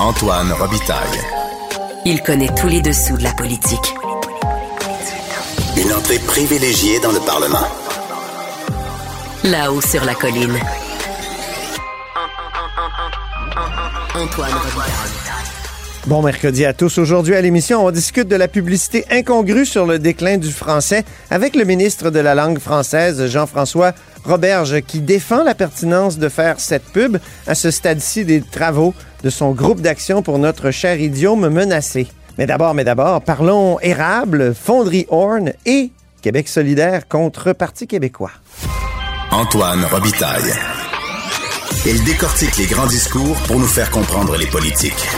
Antoine Robitaille. Il connaît tous les dessous de la politique. Une entrée privilégiée dans le Parlement. Là-haut sur la colline. Antoine Robitaille. Bon mercredi à tous. Aujourd'hui à l'émission, on discute de la publicité incongrue sur le déclin du français avec le ministre de la langue française, Jean-François Roberge, qui défend la pertinence de faire cette pub à ce stade-ci des travaux de son groupe d'action pour notre cher idiome menacé. Mais d'abord, mais d'abord, parlons érable, fonderie Horn et Québec solidaire contre Parti québécois. Antoine Robitaille. Il décortique les grands discours pour nous faire comprendre les politiques.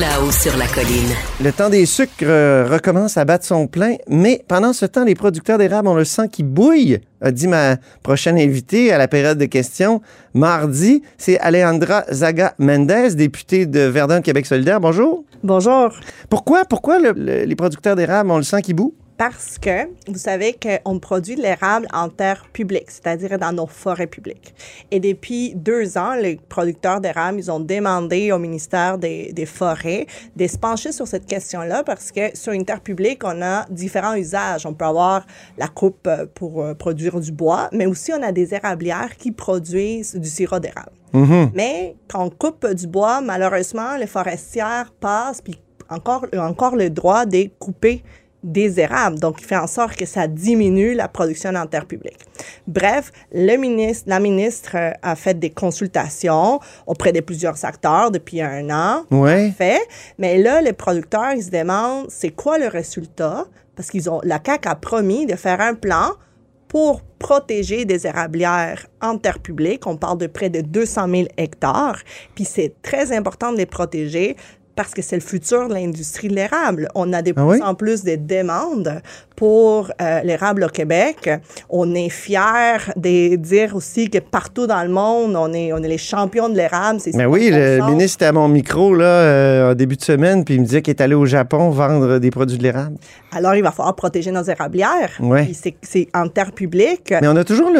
Là-haut sur la colline. Le temps des sucres euh, recommence à battre son plein, mais pendant ce temps, les producteurs d'érable ont le sang qui bouille, a dit ma prochaine invitée à la période de questions. Mardi, c'est Alejandra Zaga Mendez, députée de Verdun Québec solidaire. Bonjour. Bonjour. Pourquoi, pourquoi le- le- les producteurs d'érable ont le sang qui boue? Parce que vous savez qu'on produit de l'érable en terre publique, c'est-à-dire dans nos forêts publiques. Et depuis deux ans, les producteurs d'érable, ils ont demandé au ministère des, des Forêts de se pencher sur cette question-là parce que sur une terre publique, on a différents usages. On peut avoir la coupe euh, pour euh, produire du bois, mais aussi on a des érablières qui produisent du sirop d'érable. Mais quand on coupe du bois, malheureusement, les forestières passent puis encore, ont encore le droit de couper des érables. Donc, il fait en sorte que ça diminue la production en terre publique. Bref, le ministre, la ministre euh, a fait des consultations auprès de plusieurs acteurs depuis un an. Ouais. Fait. Mais là, les producteurs, ils se demandent c'est quoi le résultat? Parce qu'ils ont, la CAQ a promis de faire un plan pour protéger des érablières en terre publique. On parle de près de 200 000 hectares. Puis c'est très important de les protéger parce que c'est le futur de l'industrie de l'érable. On a de Ah plus oui? en plus de demandes pour euh, l'érable au Québec. On est fiers de dire aussi que partout dans le monde, on est, on est les champions de l'érable. Mais oui, le ministre était à mon micro là, euh, en début de semaine, puis il me disait qu'il est allé au Japon vendre des produits de l'érable. Alors, il va falloir protéger nos érablières. Ouais. C'est- en terre publique. Mais on a toujours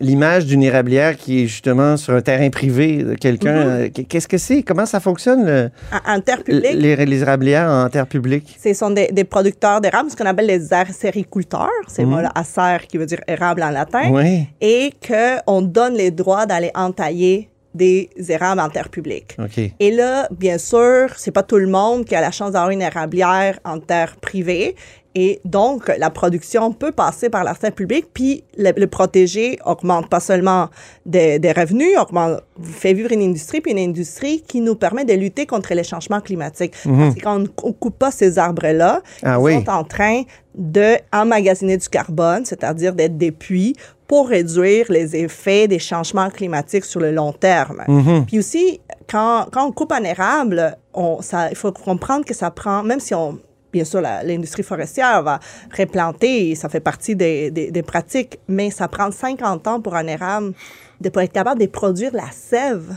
l'image d'une érablière qui est justement sur un terrain privé de quelqu'un. Euh, Qu'est-ce que c'est? Comment ça fonctionne, le- en terre publique, les, les érablières en terre publique? Ce sont des, des producteurs d'érable, ce qu'on appelle les acériculteurs. C'est Mhm. voilà, acer qui veut dire érable en latin. Oui. Et qu'on donne les droits d'aller entailler des érables en terre publique. OK. Et là, bien sûr, c'est pas tout le monde qui a la chance d'avoir une érablière en terre privée. Et donc, la production peut passer par la terre publique, puis le, le protéger augmente pas seulement des, des revenus, augmente, fait vivre une industrie, puis une industrie qui nous permet de lutter contre les changements climatiques. Parce que quand on ne coupe pas ces arbres-là, Ah ils oui. sont en train de emmagasiner du carbone, c'est-à-dire d'être des puits pour réduire les effets des changements climatiques sur le long terme. Puis aussi, quand, quand on coupe un érable, on, ça, il faut comprendre que ça prend, même si on, bien sûr, l'industrie forestière va replanter, et ça fait partie des, des, des pratiques, mais ça prend 50 ans pour un érable de, pour être capable de produire la sève.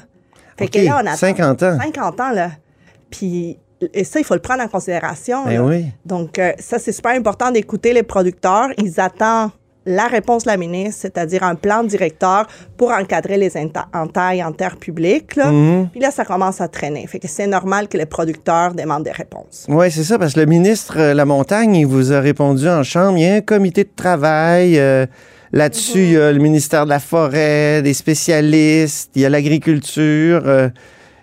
Fait que là, on attend 50 ans. 50 ans, là. Puis, et ça, il faut le prendre en considération. Ben oui. Donc, euh, ça, c'est super important d'écouter les producteurs. Ils attendent la réponse de la ministre, c'est-à-dire un plan directeur pour encadrer les enta- entailles en terre publique. Là. Mhm. Puis là, ça commence à traîner. Fait que c'est normal que les producteurs demandent des réponses. Oui, c'est ça, parce que le ministre euh, La Montagne, il vous a répondu en chambre. Il y a un comité de travail. euh, Là-dessus, il y a le ministère de la Forêt, des spécialistes, il y a l'agriculture. euh,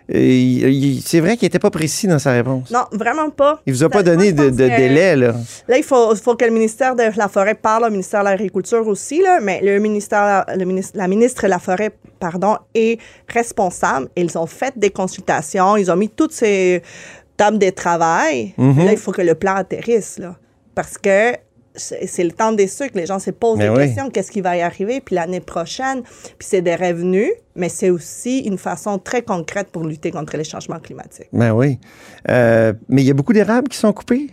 c'est vrai qu'il n'était pas précis dans sa réponse. Non, vraiment pas. Il vous a pas donné de, délai, là. Là, il faut, faut que le ministère de la Forêt parle au ministère de l'Agriculture aussi, là, mais le ministère, le ministre, la ministre de la Forêt, pardon, est responsable. Ils ont fait des consultations, ils ont mis toutes ces tables de travail. Mhm. Là, il faut que le plan atterrisse, là, parce que c'est le temps des sucres. Les gens se posent Mais des oui. questions. Qu'est-ce qui va y arriver? Puis l'année prochaine, puis c'est des revenus, mais c'est aussi une façon très concrète pour lutter contre les changements climatiques. Ben oui. Euh, mais il y a beaucoup d'érables qui sont coupés?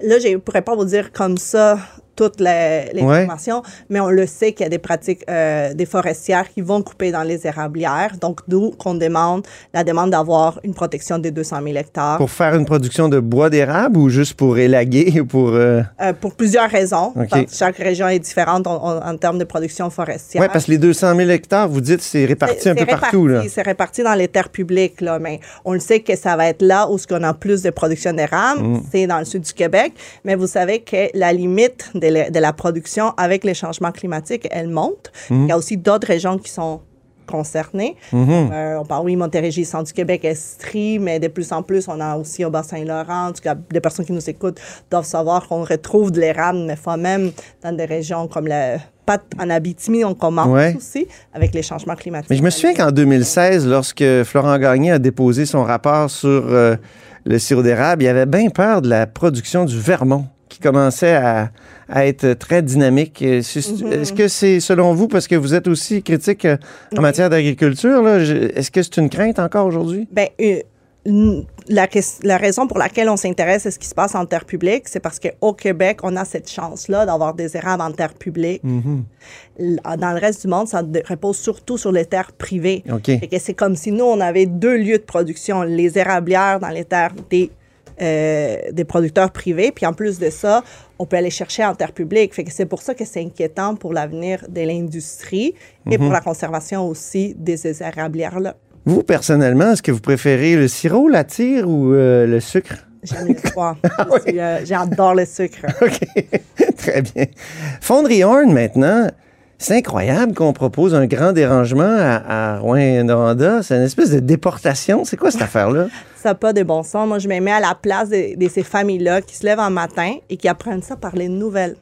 Là, je ne pourrais pas vous dire comme ça toutes les, les Ouais. informations, mais on le sait qu'il y a des pratiques euh, des forestières qui vont couper dans les érablières. Donc, d'où qu'on demande la demande d'avoir une protection des 200 000 hectares. Pour faire une production de bois d'érable ou juste pour élaguer ou pour... euh, Euh, pour plusieurs raisons. OK. Parce que chaque région est différente en, en- en termes de production forestière. Ouais, parce que les 200 000 hectares, vous dites, c'est réparti un peu c'est partout. Là. réparti, C'est réparti dans les terres publiques, là, mais on le sait que ça va être là où ce qu'on a plus de production d'érable, Mm. c'est dans le sud du Québec. Mais vous savez que la limite de, la- de la production avec les changements climatiques, elle monte. Mm. Il y a aussi d'autres régions qui sont concernées. Mm-hmm. Euh, on parle, oui, Montérégie, centre du Québec, Estrie, mais de plus en plus, on a aussi au Bas-Saint-Laurent. En tout cas, des personnes qui nous écoutent doivent savoir qu'on retrouve de l'érable, mais fois même dans des régions comme la pas en Abitibi, on commence Ouais. aussi avec les changements climatiques. Mais je me souviens qu'en 2016, lorsque Florent Gagné a déposé son rapport sur euh, le sirop d'érable, il avait bien peur de la production du Vermont qui commençait à, à être très dynamique. Mm-hmm. Est-ce que c'est, selon vous, parce que vous êtes aussi critique en matière d'agriculture, est-ce que c'est une crainte encore aujourd'hui? Ben, euh, la, raison pour laquelle on s'intéresse à ce qui se passe en terre publique, c'est parce qu'au Québec, on a cette chance-là d'avoir des érables en terre publique. L- Dans le reste du monde, ça repose surtout sur les terres privées. OK. Fait que c'est comme si nous, on avait deux lieux de production, les érablières dans les terres des, euh, des producteurs privés, puis en plus de ça, on peut aller chercher en terre publique. Fait que c'est pour ça que c'est inquiétant pour l'avenir de l'industrie et pour la conservation aussi de ces érablières-là. Vous, personnellement, est-ce que vous préférez le sirop, la tire ou euh, le sucre? J'aime les trois. Je suis, euh, J'adore le sucre. OK. Très bien. Fonderie Horn, maintenant, c'est incroyable qu'on propose un grand dérangement à, à Rouen-Noranda. C'est une espèce de déportation. C'est quoi cette affaire-là? Ça n'a pas de bon sens. Moi, je me mets à la place de, ces familles-là qui se lèvent un matin et qui apprennent ça par les nouvelles.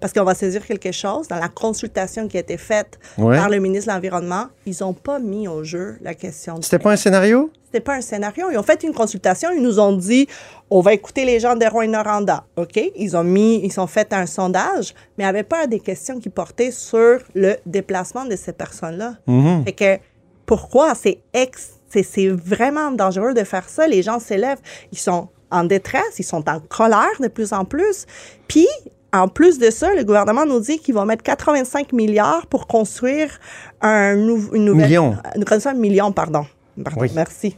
Parce qu'on va saisir quelque chose. Dans la consultation qui a été faite Ouais. par le ministre de l'Environnement, ils n'ont pas mis au jeu la question. C'était pas un scénario? C'était pas un scénario. Ils ont fait une consultation. Ils nous ont dit, on va écouter les gens de Rouen-Noranda. OK? Ils ont mis, ils ont fait un sondage, mais avait pas des questions qui portaient sur le déplacement de ces personnes-là. Fait que, pourquoi? C'est ex, c'est, c'est vraiment dangereux de faire ça. Les gens s'élèvent. Ils sont en détresse. Ils sont en colère de plus en plus. Puis, en plus de ça, le gouvernement nous dit qu'ils vont mettre 85 milliards pour construire un nou- une nouvelle... Million. Un million, pardon. Pardon, Oui. merci.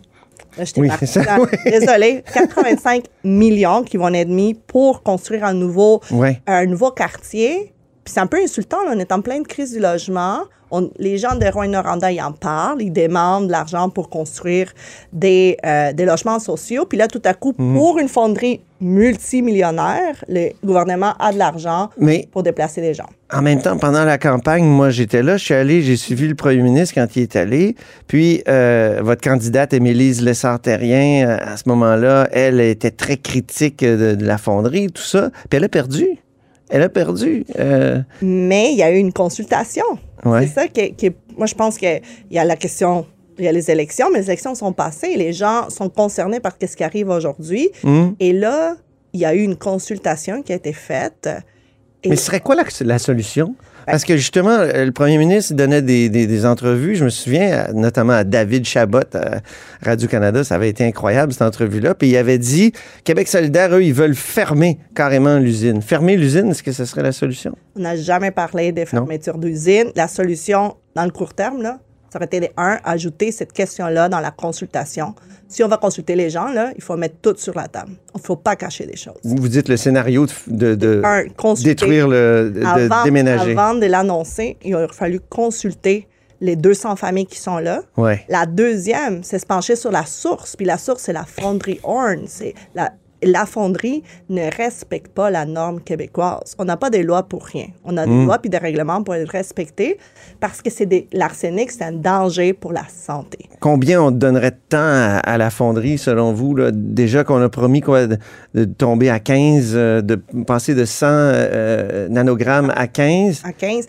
Là, je t'ai Oui, ça, oui. Désolée. 85 millions qui vont être mis pour construire un nouveau, Ouais. un nouveau quartier. Puis c'est un peu insultant, là, on est en pleine crise du logement. On- les gens de Rouen-Noranda, ils en parlent. Ils demandent de l'argent pour construire des, euh, des logements sociaux. Puis là, tout à coup, Mhm. pour une fonderie multimillionnaire, le gouvernement a de l'argent pour déplacer les gens. en même temps, pendant la campagne, moi, j'étais là. Je suis allé, j'ai suivi le premier ministre quand il est allé. Puis, euh, votre candidate, Émilise Lessard-Terrien, euh, à ce moment-là, elle était très critique de, de la fonderie, tout ça. Puis elle a perdu. Elle a perdu. Euh, Mais il y a eu une consultation. Ouais. C'est ça qui, qui- moi je pense qu'il y a la question, il y a les élections, mais les élections sont passées, les gens sont concernés par ce qui arrive aujourd'hui. hum. Et là, il y a eu une consultation qui a été faite. Et Mais ce serait quoi la, la solution? Parce que justement, euh, le premier ministre donnait des, des- des entrevues. Je me souviens euh, notamment à David Chabot à Radio-Canada. Ça avait été incroyable, cette entrevue-là. Puis il avait dit Québec solidaire, eux, ils veulent fermer carrément l'usine. Fermer l'usine, est-ce que ce serait la solution? on n'a jamais parlé des fermetures d'usines. La solution, dans le court terme, là, ça aurait été, de, un, ajouter cette question-là dans la consultation. Si on va consulter les gens, là, il faut mettre tout sur la table. Il ne faut pas cacher des choses. Vous dites le scénario de, de- de Un, détruire le. de, de avant, déménager. avant de l'annoncer, il aurait fallu consulter les 200 familles qui sont là. Ouais. La deuxième, c'est se pencher sur la source. Puis la source, c'est la fonderie Horn. C'est la, la fonderie ne respecte pas la norme québécoise. On n'a pas des lois pour rien. On a des lois puis des règlements pour être respectés parce que c'est des, l'arsenic, c'est un danger pour la santé. Combien on donnerait de temps à, à la fonderie, selon vous? Là? Déjà qu'on a promis quoi, de, de tomber à 15, euh, de passer de 100 euh, nanogrammes à 15. À 15,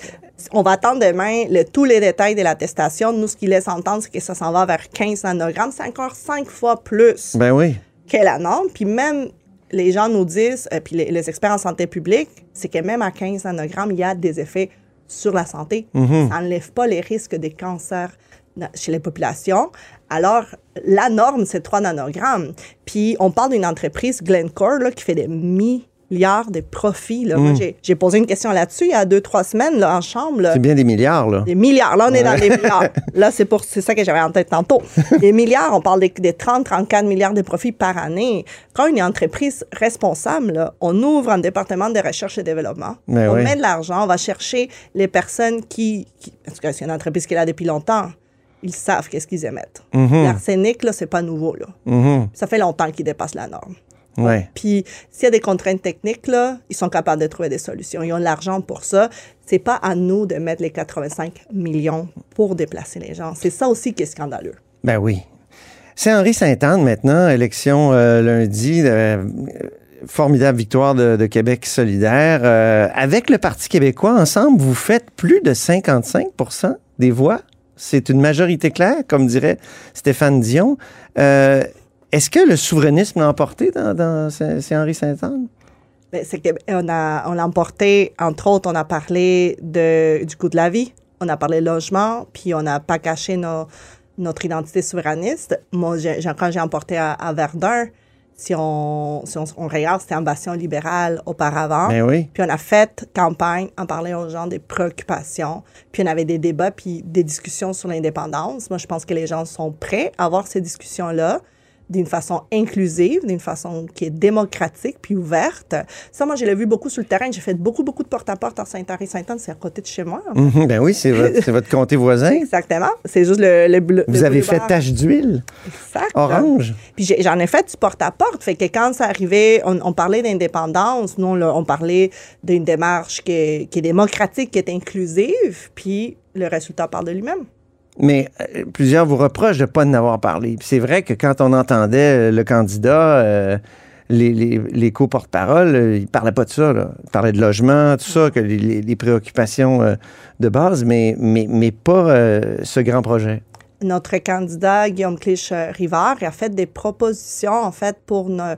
on va attendre demain le- tous les détails de l'attestation. Nous, ce qui laisse entendre, c'est que ça s'en va vers 15 nanogrammes. C'est encore cinq fois plus. Ben oui. Que la norme. Puis même, les gens nous disent, euh, puis les, les experts en santé publique, c'est que même à 15 nanogrammes, il y a des effets sur la santé. Ça n'enlève pas les risques de cancer na- chez les populations. Alors, la norme, c'est 3 nanogrammes. Puis, on parle d'une entreprise, Glencore, là, qui fait des milliards de profits. Là. Moi, Mm. j'ai- posé une question là-dessus il y a deux, trois semaines là, en chambre. C'est bien des milliards, là. Des milliards. Là, on est dans des milliards. Là, c'est pour ça que j'avais en tête tantôt. Des milliards, on parle des, des 30, 34 milliards de profits par année. Quand une entreprise responsable, là, on ouvre un département de recherche et développement. Mais on oui. met de l'argent, on va chercher les personnes qui, qui parce que c'est une entreprise qui est là depuis longtemps. Ils savent qu'est-ce qu'ils émettent. L'arsenic, là, c'est pas nouveau, là. Mhm. Ça fait longtemps qu'ils dépassent la norme. Ouais. Puis s'il y a des contraintes techniques, là, ils sont capables de trouver des solutions. Ils ont l'argent pour ça. C'est pas à nous de mettre les 85 millions pour déplacer les gens. C'est ça aussi qui est scandaleux. Ben oui. C'est Henri Sainte-Anne maintenant, élection euh, lundi, euh, formidable victoire de, de Québec solidaire. Euh, avec le Parti québécois, ensemble, vous faites plus de 55% des voix. C'est une majorité claire, comme dirait Stéphane Dion. Est-ce que le souverainisme l'a emporté dans, dans c'est Henri Sainte-Anne? Mais c'est que on a on l'a emporté entre autres on a parlé de du coût de la vie, on a parlé logement, puis on n'a pas caché nos- notre identité souverainiste. Moi quand j'ai emporté à, à Verdun, si on si on, on regarde c'était ambition libérale auparavant. Ben oui. Puis on a fait campagne en parlant aux gens des préoccupations. Puis on avait des débats puis des discussions sur l'indépendance. Moi, je pense que les gens sont prêts à avoir ces discussions-là d'une façon inclusive, d'une façon qui est démocratique puis ouverte. Ça, moi, je l'ai vu beaucoup sur le terrain. J'ai fait beaucoup, beaucoup de porte-à-porte en Saint-Henri-Sainte-Anne. C'est à côté de chez moi. Mhm, ben oui, c'est votre, votre comté voisin. Exactement. C'est juste le, le, le- Vous le avez fait tache d'huile Exact. orange. Puis j'en ai fait du porte-à-porte. Fait que quand ça arrivait, on, on parlait d'indépendance. Nous, on, on parlait d'une démarche qui est, qui est démocratique, qui est inclusive. Puis le résultat parle de lui-même. Mais euh, plusieurs vous reprochent de ne pas en avoir parlé. C'est vrai que quand on entendait euh, le candidat, euh, les, les, les co-porte-parole, euh, il ne parlait pas de ça. Là. Il parlait de logement, tout ça, que les, préoccupations de base, mais, mais, mais pas ce grand projet. Notre candidat, Guillaume Clich-Rivard, a fait des propositions, en fait, pour, ne-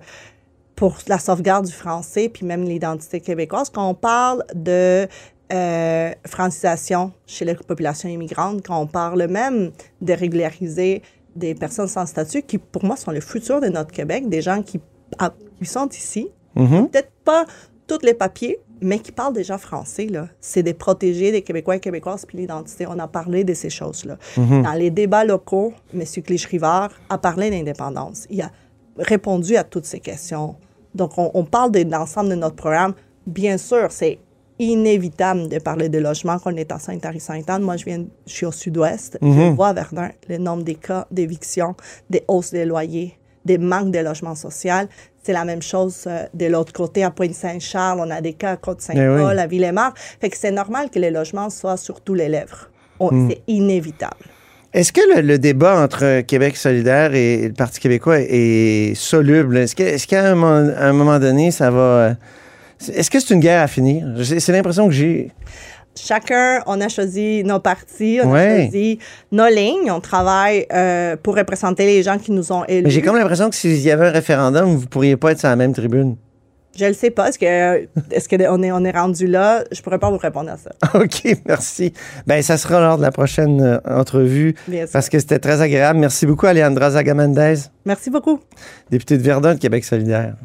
pour la sauvegarde du français, puis même l'identité québécoise. Quand on parle de euh, francisation chez les populations immigrantes, quand on parle même de régulariser des personnes sans statut, qui pour moi sont le futur de notre Québec, des gens qui, ah, qui sont ici, Mhm. peut-être pas tous les papiers, mais qui parlent déjà français. C'est des protégés des Québécois et Québécoises, puis l'identité. On a parlé de ces choses-là. Dans les débats locaux, M. Clich-Rivard a parlé d'indépendance. Il a répondu à toutes ces questions. Donc, on, on parle de l'ensemble de notre programme. Bien sûr, c'est inévitable de parler de logement quand on est à Sainte-Henri-Sainte-Anne. Moi, je viens, je suis au sud-ouest. Je vois à Verdun le nombre des cas d'éviction, des hausses des loyers, des manques de logement social. C'est la même chose euh, de l'autre côté, à Pointe-Saint-Charles. On a des cas à Côte-Saint-Paul, Eh oui. à Villemar. Fait que c'est normal que les logements soient sur tous les lèvres. On- C'est inévitable. Est-ce que le, le débat entre Québec solidaire et le Parti québécois est soluble? Est-ce qu'à un, moment- à un moment donné, ça va... Est-ce que c'est une guerre à finir? C'est l'impression que j'ai. Chacun, on a choisi nos partis, on Ouais. a choisi nos lignes. On travaille euh, pour représenter les gens qui nous ont élus. Mais j'ai comme l'impression que s'il y avait un référendum, vous pourriez pas être sur la même tribune. Je le sais pas. Est-ce que est-ce que on est on est rendu là? Je pourrais pas vous répondre à ça. OK, merci. Ben, ça sera lors de la prochaine euh, entrevue Bien sûr. parce que c'était très agréable. Merci beaucoup, Alejandra Zagamendez, Merci beaucoup. députée de Verdun de Québec solidaire.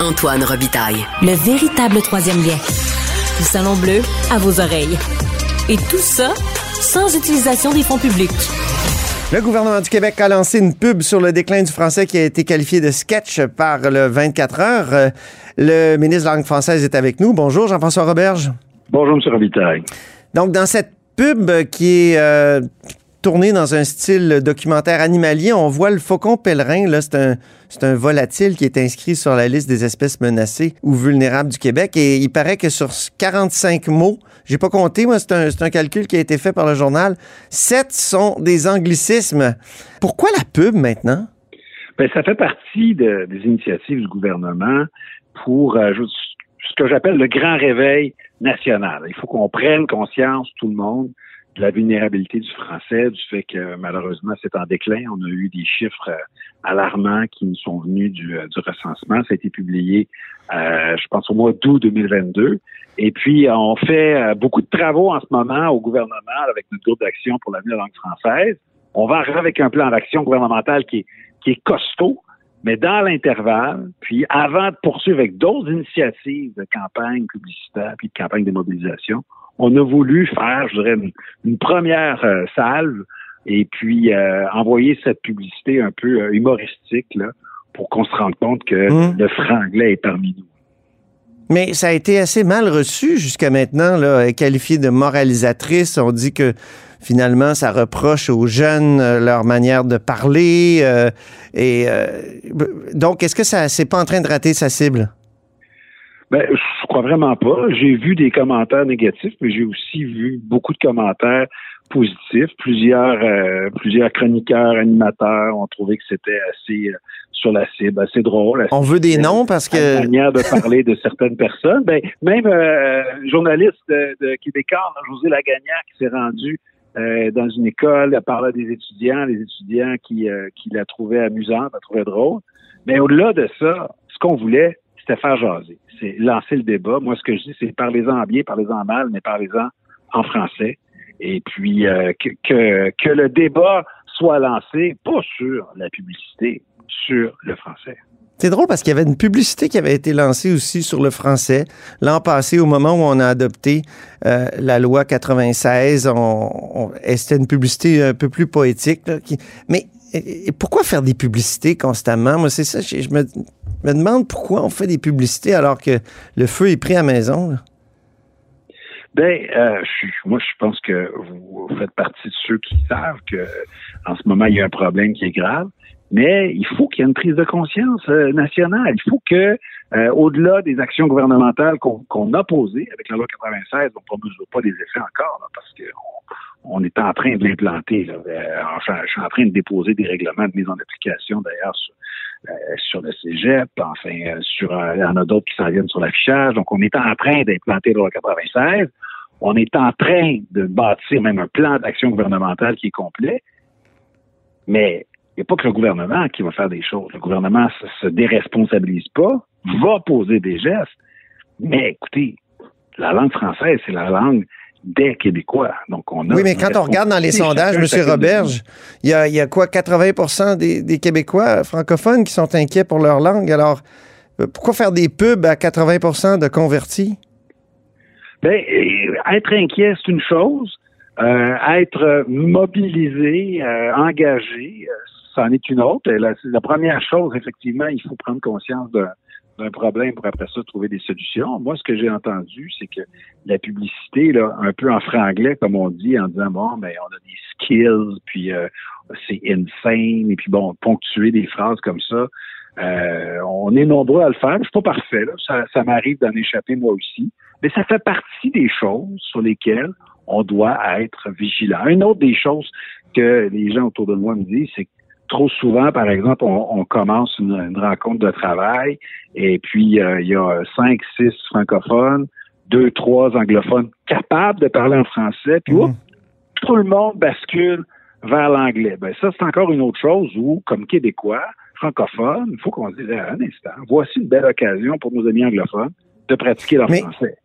Antoine Robitaille. Le véritable troisième lien. Le Salon Bleu à vos oreilles. Et tout ça sans utilisation des fonds publics. Le gouvernement du Québec a lancé une pub sur le déclin du français qui a été qualifié de sketch par le 24 heures. Le ministre de la langue française est avec nous. Bonjour, Jean-François Roberge. Bonjour, M. Robitaille. Donc, dans cette pub qui est euh, tournée dans un style documentaire animalier, on voit le faucon pèlerin. Là, c'est un, c'est un volatile qui est inscrit sur la liste des espèces menacées ou vulnérables du Québec. Et il paraît que sur 45 mots, j'ai pas compté, moi, c'est un, c'est un calcul qui a été fait par le journal, 7 sont des anglicismes. Pourquoi la pub maintenant? Ben, ça fait partie de- des initiatives du gouvernement pour euh, ce que j'appelle le grand réveil national. Il faut qu'on prenne conscience, tout le monde, de la vulnérabilité du français, du fait que malheureusement c'est en déclin. On a eu des chiffres euh, alarmants qui nous sont venus du, euh, du recensement. Ça a été publié, euh, je pense, au mois d'août 2022. Et puis, euh, on fait beaucoup de travaux en ce moment au gouvernement avec notre groupe d'action pour de la langue française. On va arriver avec un plan d'action gouvernemental qui est, qui est costaud. Mais dans l'intervalle, puis avant de poursuivre avec d'autres initiatives de campagne publicitaire puis de campagne de mobilisation, on a voulu faire, je dirais, une, première euh, salve et puis euh, envoyer cette publicité un peu euh, humoristique là, pour qu'on se rende compte que Mmh. le franglais est parmi nous. Mais ça a été assez mal reçu jusqu'à maintenant, là, qualifié de moralisatrice. On dit que finalement, ça reproche aux jeunes euh, leur manière de parler. euh, et euh, donc, est-ce que ça c'est pas en train de rater sa cible? Ben, crois vraiment pas. J'ai vu des commentaires négatifs, mais j'ai aussi vu beaucoup de commentaires positifs. Plusieurs, euh, plusieurs chroniqueurs, animateurs ont trouvé que c'était assez euh, sur la cible, assez drôle. assez On veut des noms parce la que manière de parler de certaines personnes. Ben, même euh, journaliste de, de Québécois, José Lagagnère, qui s'est rendu euh, dans une école, elle parlait des étudiants, les étudiants qui, euh, qui la trouvaient amusante, la trouvaient drôle. Mais au-delà de ça, ce qu'on voulait, c'était faire jaser. C'est lancer le débat. Moi, ce que je dis, c'est parlez-en bien, parlez-en mal, mais parlez-en en français. Et puis euh, que, le débat soit lancé, pas sur la publicité, sur le français. c'est drôle parce qu'il y avait une publicité qui avait été lancée aussi sur le français l'an passé au moment où on a adopté euh, la loi 96. On, c'était une publicité un peu plus poétique. mais pourquoi faire des publicités constamment? Moi, c'est ça. Je me, me demande pourquoi on fait des publicités alors que le feu est pris à maison. là. Ben, euh, je moi, je pense que vous faites partie de ceux qui savent que en ce moment, il y a un problème qui est grave. Mais il faut qu'il y ait une prise de conscience euh, nationale. Il faut que, euh, au-delà des actions gouvernementales qu'on qu'on a posées avec la loi 96, on ne mesure pas des effets encore, parce que on, on est en train de l'implanter. Euh, je suis en train de déposer des règlements de mise en application, d'ailleurs, sur, sur le cégep. Enfin, euh, sur, euh, il y en a d'autres qui s'en viennent sur l'affichage. Donc, on est en train d'implanter la loi 96. On est en train de bâtir même un plan d'action gouvernementale qui est complet. Mais il n'y a pas que le gouvernement qui va faire des choses. Le gouvernement se, se déresponsabilise pas, va poser des gestes. Mais écoutez, la langue française, c'est la langue des Québécois. Donc, on a Oui, mais quand on regarde dans les sondages, M. de Roberge, il y a, il y a quoi, 80 des, des Québécois francophones qui sont inquiets pour leur langue? Alors, euh, pourquoi faire des pubs à 80% de convertis? Ben, euh, être inquiet, c'est une chose. Euh, être mobilisé, euh, engagé, c'en est une autre. La, la première chose, effectivement, il faut prendre conscience d'un d'un problème pour après ça trouver des solutions. Moi, ce que j'ai entendu, c'est que la publicité, un peu en franglais, comme on dit, en disant bon, ben on a des skills, puis euh, c'est insane, et puis bon, ponctuer des phrases comme ça. Euh, on est nombreux à le faire. Je suis pas parfait. Ça, ça m'arrive d'en échapper moi aussi. Mais ça fait partie des choses sur lesquelles on doit être vigilant. Une autre des choses que les gens autour de moi me disent, c'est que trop souvent, par exemple, on, on commence une, une rencontre de travail et puis euh, il y a cinq, six francophones, deux, trois anglophones capables de parler en français, puis Mhm. oups, tout le monde bascule vers l'anglais. Ben ça, c'est encore une autre chose où, comme Québécois, francophones, il faut qu'on se dise ah, un instant, voici une belle occasion pour nos amis anglophones de pratiquer leur Mais- français.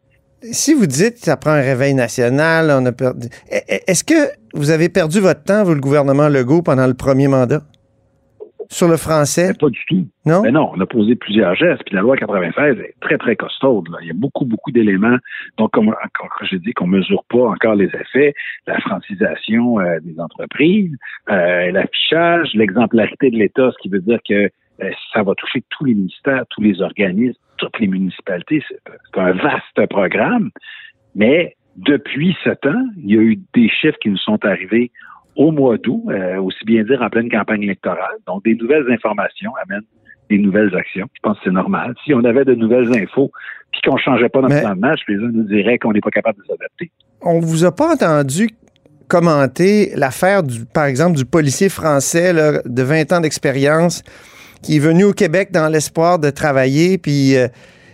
Si vous dites que ça prend un réveil national, on a perdu. E- e- Est-ce que vous avez perdu votre temps, vous, le gouvernement Legault, pendant le premier mandat? Sur le français? Mais pas du tout. Non? Mais non, on a posé plusieurs gestes, puis la loi 96 est très, très costaude. là. Il y a beaucoup, beaucoup d'éléments. Donc, comme, comme j'ai dit, qu'on mesure pas encore les effets, la francisation euh, des entreprises, euh, l'affichage, l'exemplarité de l'État, ce qui veut dire que euh, ça va toucher tous les ministères, tous les organismes, toutes les municipalités. C'est c'est un vaste programme. Mais depuis sept ans, il y a eu des chiffres qui nous sont arrivés au mois d'août, euh, aussi bien dire en pleine campagne électorale. Donc, des nouvelles informations amènent des nouvelles actions. Je pense que c'est normal. Si on avait de nouvelles infos puis qu'on changeait pas notre Mais- plan de match, les uns nous diraient qu'on n'est pas capable de s'adapter. On vous a pas entendu commenter l'affaire, du, par exemple, du policier français là, de 20 ans d'expérience qui est venu au Québec dans l'espoir de travailler, puis euh,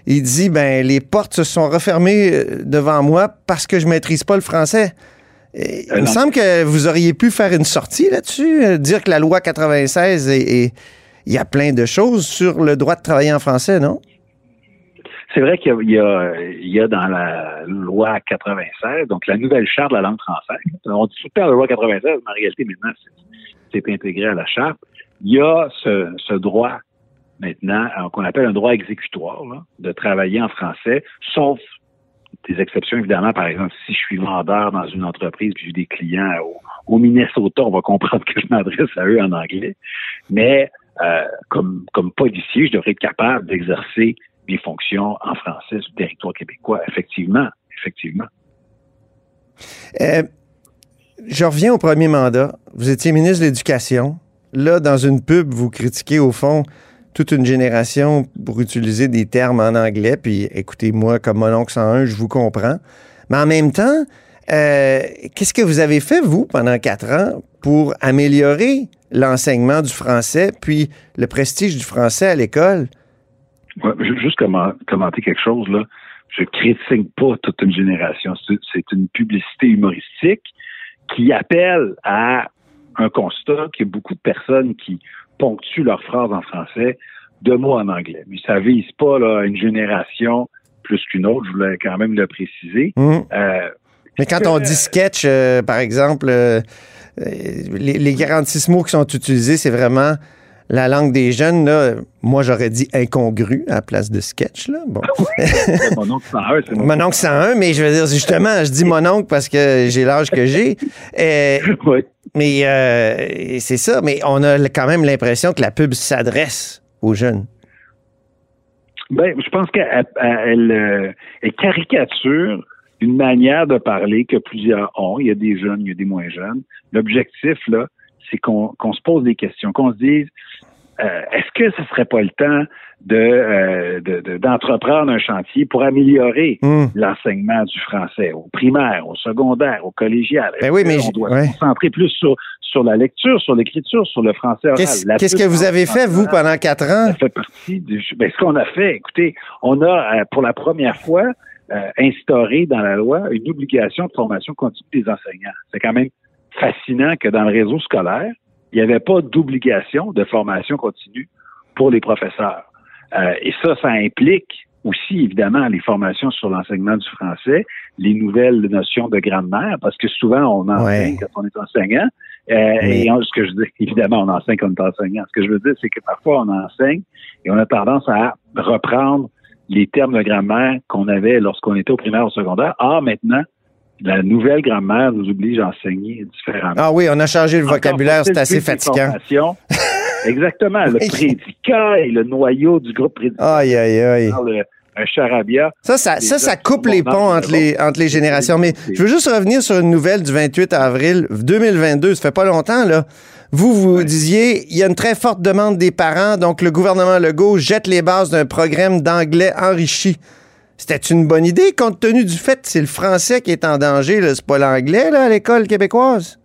il dit, ben les portes se sont refermées euh, devant moi parce que je maîtrise pas le français. Et il Euh, me semble que vous auriez pu faire une sortie là-dessus, euh, dire que la loi 96 est, est- il y a plein de choses sur le droit de travailler en français, non? C'est vrai qu'il y y, a, il y a dans la loi 96, donc la nouvelle charte de la langue française. On dit temps la loi 96, mais en réalité, maintenant, c'est intégré à la charte. Il y a ce, ce droit maintenant qu'on appelle un droit exécutoire, de travailler en français, sauf des exceptions, évidemment. Par exemple, si je suis vendeur dans une entreprise puis j'ai des clients au, Minnesota, on va comprendre que je m'adresse à eux en anglais. Mais euh, comme, comme policier, je devrais être capable d'exercer mes fonctions en français sur le territoire québécois. Effectivement, effectivement. Euh, je reviens au premier mandat. Vous étiez ministre de l'Éducation. Là, dans une pub, vous critiquez au fond toute une génération pour utiliser des termes en anglais. Puis écoutez-moi, comme mon oncle 101, je vous comprends. Mais en même temps, euh, qu'est-ce que vous avez fait, vous, pendant quatre ans, pour améliorer l'enseignement du français, puis le prestige du français à l'école? Ouais, juste commenter quelque chose, là. Je critique pas toute une génération. C'est une publicité humoristique qui appelle à un constat a beaucoup de personnes qui ponctuent leurs phrases en français de mots en anglais. Mais ça vise pas là, une génération plus qu'une autre, je voulais quand même le préciser. Mmh. Euh, Mais quand on dit sketch, euh, par exemple, euh, les, les mots qui sont utilisés, c'est vraiment la langue des jeunes, là, moi, j'aurais dit incongru à la place de sketch. Là. Bon. mon oncle 101, c'est mon, mon oncle 101, mais je veux dire, justement, je dis mon oncle parce que j'ai l'âge que j'ai. oui. Mais euh, c'est ça, mais on a quand même l'impression que la pub s'adresse aux jeunes. Ben, je pense qu'elle elle, euh, elle caricature une manière de parler que plusieurs ont. Il y a des jeunes, il y a des moins jeunes. L'objectif, là, c'est qu'on se pose des questions, qu'on se dise euh, est-ce que ce serait pas le temps de euh, d'entreprendre un chantier pour améliorer mm. l'enseignement du français au primaire, au secondaire, au collégial? Ben oui, mais on doit se concentrer plus sur sur la lecture, sur l'écriture, sur le français oral? Qu'est-ce que vous avez fait, vous, pendant quatre ans? Ça fait partie du... Ben, ce qu'on a fait, écoutez, on a, euh, pour la première fois, euh, instauré dans la loi une obligation de formation continue des enseignants. C'est quand même fascinant que dans le réseau scolaire, il n'y avait pas d'obligation de formation continue pour les professeurs. Euh, et ça, ça implique aussi, évidemment, les formations sur l'enseignement du français, les nouvelles notions de grammaire, parce que souvent, on enseigne quand on est enseignant. Euh, Et ce que je dis, évidemment, on enseigne quand on est enseignant. Ce que je veux dire, c'est que parfois, on enseigne et on a tendance à reprendre les termes de grammaire qu'on avait lorsqu'on était au primaire ou au secondaire. Ah, maintenant, la nouvelle grammaire nous oblige à enseigner différemment. Ah oui, on a changé le vocabulaire, c'est assez fatigant. Exactement, le prédicat et le noyau du groupe prédicat. Aïe, aïe, aïe. un charabia. Ça, ça, ça, ça coupe les ponts entre les, entre les générations. Mais je veux juste revenir sur une nouvelle du 28 avril 2022. Ça fait pas longtemps, là. Vous, vous disiez, il y a une très forte demande des parents, donc le gouvernement Legault jette les bases d'un programme d'anglais enrichi. C'était une bonne idée, compte tenu du fait que c'est le français qui est en danger, c'est pas l'anglais à l'école québécoise.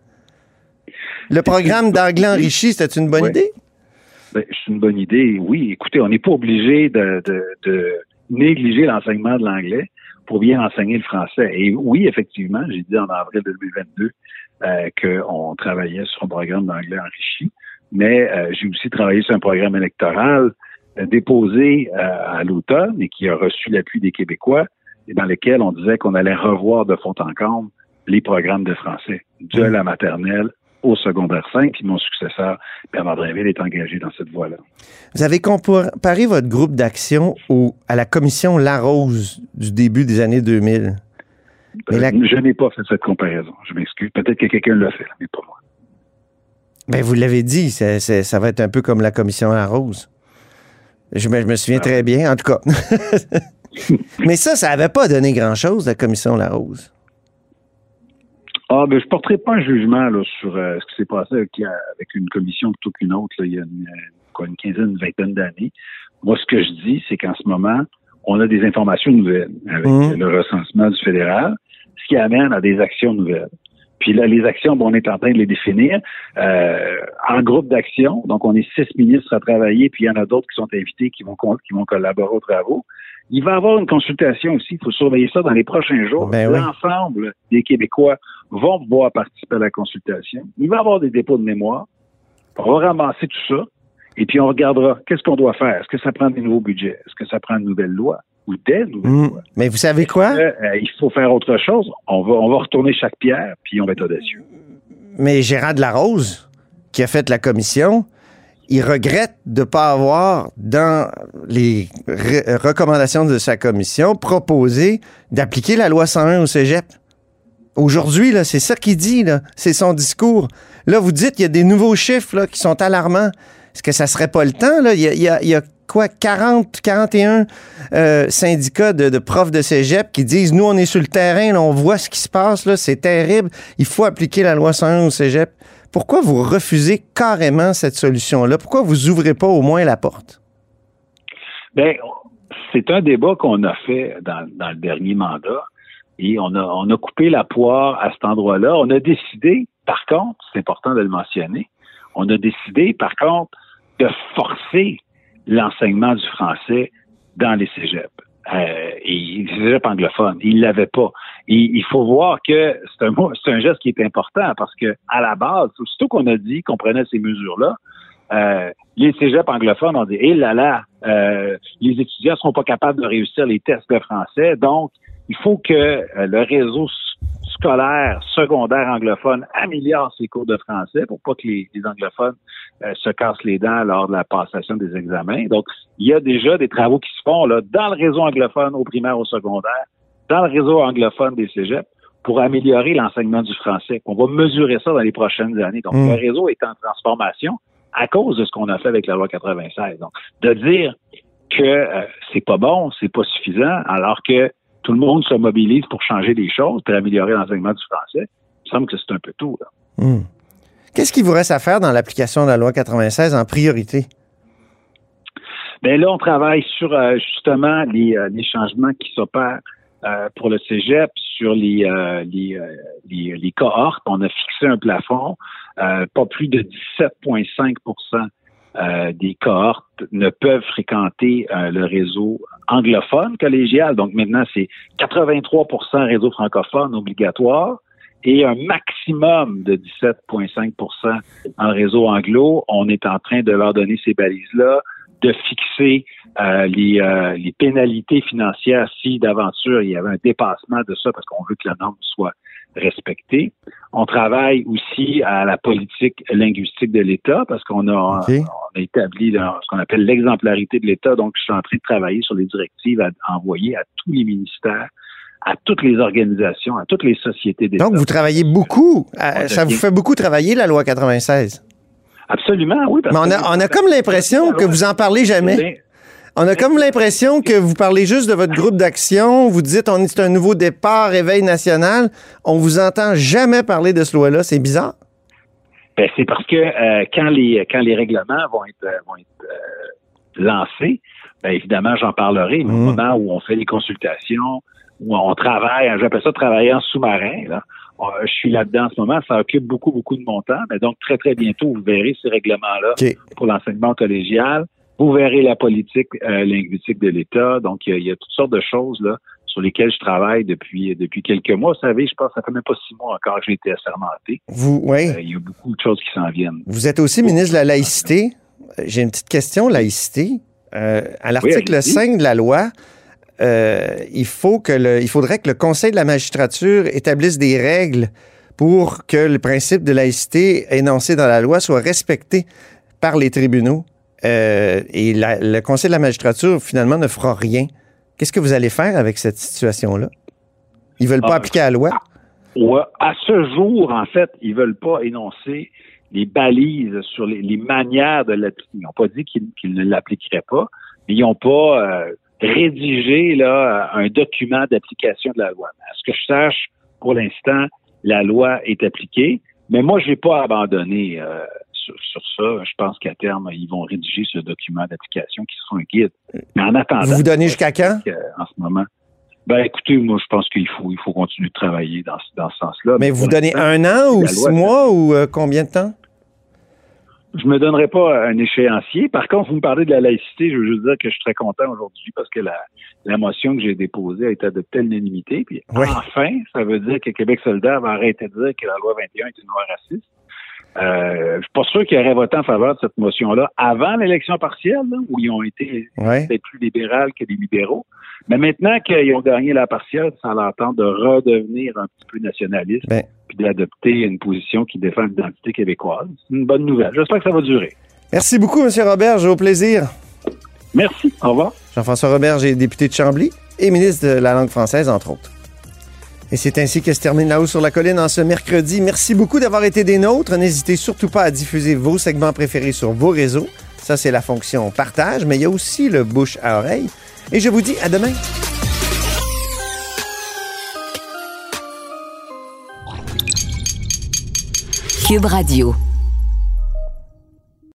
Le programme d'anglais enrichi, c'était une bonne idée? Ben, c'est une bonne idée, oui. Écoutez, on n'est pas obligé de, négliger l'enseignement de l'anglais pour bien enseigner le français. Et oui, effectivement, j'ai dit en avril 2022 euh, qu'on travaillait sur un programme d'anglais enrichi, mais euh, j'ai aussi travaillé sur un programme électoral déposé euh, à l'automne et qui a reçu l'appui des Québécois et dans lequel on disait qu'on allait revoir de fond en comble les programmes de français, de la maternelle au secondaire 5, puis mon successeur, Bernard Drinville, est engagé dans cette voie-là. Vous avez comparé votre groupe d'action à la commission Larose du début des années 2000. Euh, je n'ai pas fait cette comparaison. Je m'excuse. Peut-être que quelqu'un l'a fait, mais pas moi. Ben, vous l'avez dit, ça va être un peu comme la commission Larose. Je me, souviens très bien, en tout cas. Mais ça, ça n'avait pas donné grand-chose, la commission Larose. Ah, ben, je ne porterai pas un jugement sur euh, ce qui s'est passé avec, une commission plutôt qu'une autre il y a une, une quinzaine, une vingtaine d'années. Moi, ce que je dis, c'est qu'en ce moment, on a des informations nouvelles avec mmh. le recensement du fédéral, ce qui amène à des actions nouvelles. Puis là, les actions, bon, on est en train de les définir euh, en groupe d'action. Donc, on est six ministres à travailler, puis il y en a d'autres qui sont invités, qui vont qui vont collaborer aux travaux. Il va y avoir une consultation aussi. Il faut surveiller ça dans les prochains jours. Ben L'ensemble des Québécois vont pouvoir participer à la consultation. Il va y avoir des dépôts de mémoire. On va ramasser tout ça. Et puis, on regardera qu'est-ce qu'on doit faire. Est-ce que ça prend des nouveaux budgets? Est-ce que ça prend une nouvelle loi? Ou mmh. Mais vous savez quoi? Euh, il faut faire autre chose? On va, on va retourner chaque pierre, puis on va être audacieux. Mais Gérard Larose, qui a fait la commission, il regrette de ne pas avoir, dans les recommandations de sa commission, proposé d'appliquer la loi 101 au cégep. Aujourd'hui, là, c'est ça qu'il dit, là. C'est son discours. Là, vous dites qu'il y a des nouveaux chiffres, là, qui sont alarmants. Est-ce que ça serait pas le temps, là? Il y a, il y a, quoi, 40, 41 euh, syndicats de, profs de cégep qui disent, nous, on est sur le terrain, on voit ce qui se passe, là, c'est terrible. Il faut appliquer la loi 101 au cégep. Pourquoi vous refusez carrément cette solution-là? Pourquoi vous ouvrez pas au moins la porte? Bien, c'est un débat qu'on a fait dans, dans, le dernier mandat et on a, on a coupé la poire à cet endroit-là. On a décidé, par contre, c'est important de le mentionner, on a décidé, par contre, de forcer l'enseignement du français dans les cégeps. Euh, et les cégeps anglophones. Ils l'avaient pas. il faut voir que c'est un, c'est un geste qui est important parce que à la base, surtout qu'on a dit qu'on prenait ces mesures-là, euh, les cégeps anglophones ont dit, hé là là, euh, les étudiants sont pas capables de réussir les tests de français, donc il faut que euh, le réseau scolaire secondaire anglophone améliore ses cours de français pour pas que les, anglophones euh, se cassent les dents lors de la passation des examens. Donc, il y a déjà des travaux qui se font là, dans le réseau anglophone au primaire, au secondaire, dans le réseau anglophone des cégeps pour améliorer l'enseignement du français. On va mesurer ça dans les prochaines années. Donc, mmh. le réseau est en transformation à cause de ce qu'on a fait avec la loi 96. Donc, de dire que euh, c'est pas bon, c'est pas suffisant, alors que tout le monde se mobilise pour changer les choses, pour améliorer l'enseignement du français. Il me semble que c'est un peu tout. Hmm. Qu'est-ce qu'il vous reste à faire dans l'application de la loi 96 en priorité? Bien là, on travaille sur euh, justement euh, les, changements qui s'opèrent euh, pour le cégep sur les, les, les, cohortes. On a fixé un plafond, pas plus de 17,5 euh, des cohortes ne peuvent fréquenter euh, le réseau anglophone collégial. Donc maintenant, c'est 83% réseau francophone obligatoire et un maximum de 17,5% en réseau anglo. On est en train de leur donner ces balises-là, de fixer euh, les, les pénalités financières si d'aventure il y avait un dépassement de ça parce qu'on veut que la norme soit respectée. On travaille aussi à la politique linguistique de l'État parce qu'on a, on a établi ce qu'on appelle l'exemplarité de l'État. Donc, je suis en train de travailler sur les directives à envoyer à tous les ministères à toutes les organisations, à toutes les sociétés d'État. Donc, vous travaillez beaucoup. ça vous fait beaucoup travailler, la loi 96. Absolument, oui. Mais on a, on a comme l'impression que vous en parlez jamais. On a comme l'impression que vous parlez juste de votre groupe d'action, vous dites on est un nouveau départ, réveil national. On vous entend jamais parler de ce loi-là. C'est bizarre. Ben, c'est parce que euh, quand les quand les règlements vont être, euh, vont être euh, lancés, ben, évidemment, j'en parlerai, mais au mmh. moment où on fait les consultations, où on travaille, j'appelle ça travailler en sous-marin. Je suis là-dedans en ce moment, ça occupe beaucoup, beaucoup de mon temps, mais donc très, très bientôt, vous verrez ces règlements-là pour l'enseignement collégial. Vous verrez la politique euh, linguistique de l'État. Donc, il y, a toutes sortes de choses là sur lesquelles je travaille depuis depuis quelques mois. Vous savez, je pense que ça fait même pas six mois encore que j'ai été assermenté. Vous, oui. Euh, il y a beaucoup de choses qui s'en viennent. Vous êtes aussi ministre de la laïcité. J'ai une petite question, laïcité. Euh, à l'article 5 de la loi, il, faut que le, il faudrait que le Conseil de la magistrature établisse des règles pour que le principe de laïcité énoncé dans la loi soit respecté par les tribunaux. Euh, et le Conseil de la magistrature, finalement, ne fera rien. Qu'est-ce que vous allez faire avec cette situation-là? Ils veulent pas ah, appliquer la loi? À ce jour, en fait, ils veulent pas énoncer les balises sur les, manières de l'appliquer. Ils n'ont pas dit qu'ils ne l'appliqueraient pas, mais ils n'ont pas euh, rédigé là, un document d'application de la loi. À ce que je sache, pour l'instant, la loi est appliquée, mais moi, je n'ai pas abandonné euh, sur, ça. Je pense qu'à terme, ils vont rédiger ce document d'application qui sera un guide. Mais en attendant. Vous vous donnez jusqu'à quand? En ce moment. Ben, écoutez, moi, je pense qu'il faut, il faut continuer de travailler dans, dans ce sens-là. Mais, vous donnez un an ou six mois ou euh, combien de temps? Je me donnerai pas un échéancier. Par contre, vous me parlez de la laïcité, je veux juste dire que je suis très content aujourd'hui parce que la, la motion que j'ai déposée a été adoptée à l'unanimité. Puis enfin, ça veut dire que Québec solidaire va arrêter de dire que la loi 21 est une loi raciste. Euh, je suis pas sûr qu'ils auraient voté en faveur de cette motion-là avant l'élection partielle, où ils ont été peut-être plus libéraux que les libéraux. Mais maintenant qu'ils ont gagné la partielle, ça leur tente de redevenir un petit peu nationaliste, ben. Puis d'adopter une position qui défend l'identité québécoise. C'est une bonne nouvelle. J'espère que ça va durer. Merci beaucoup, M. Robert. Au plaisir. Merci. Au revoir. Jean-François Robert, j'ai député de Chambly et ministre de la langue française, entre autres. Et c'est ainsi que se termine La Haut sur la Colline en ce mercredi. Merci beaucoup d'avoir été des nôtres. N'hésitez surtout pas à diffuser vos segments préférés sur vos réseaux. Ça, c'est la fonction partage, mais il y a aussi le bouche à oreille. Et je vous dis à demain. Cube Radio.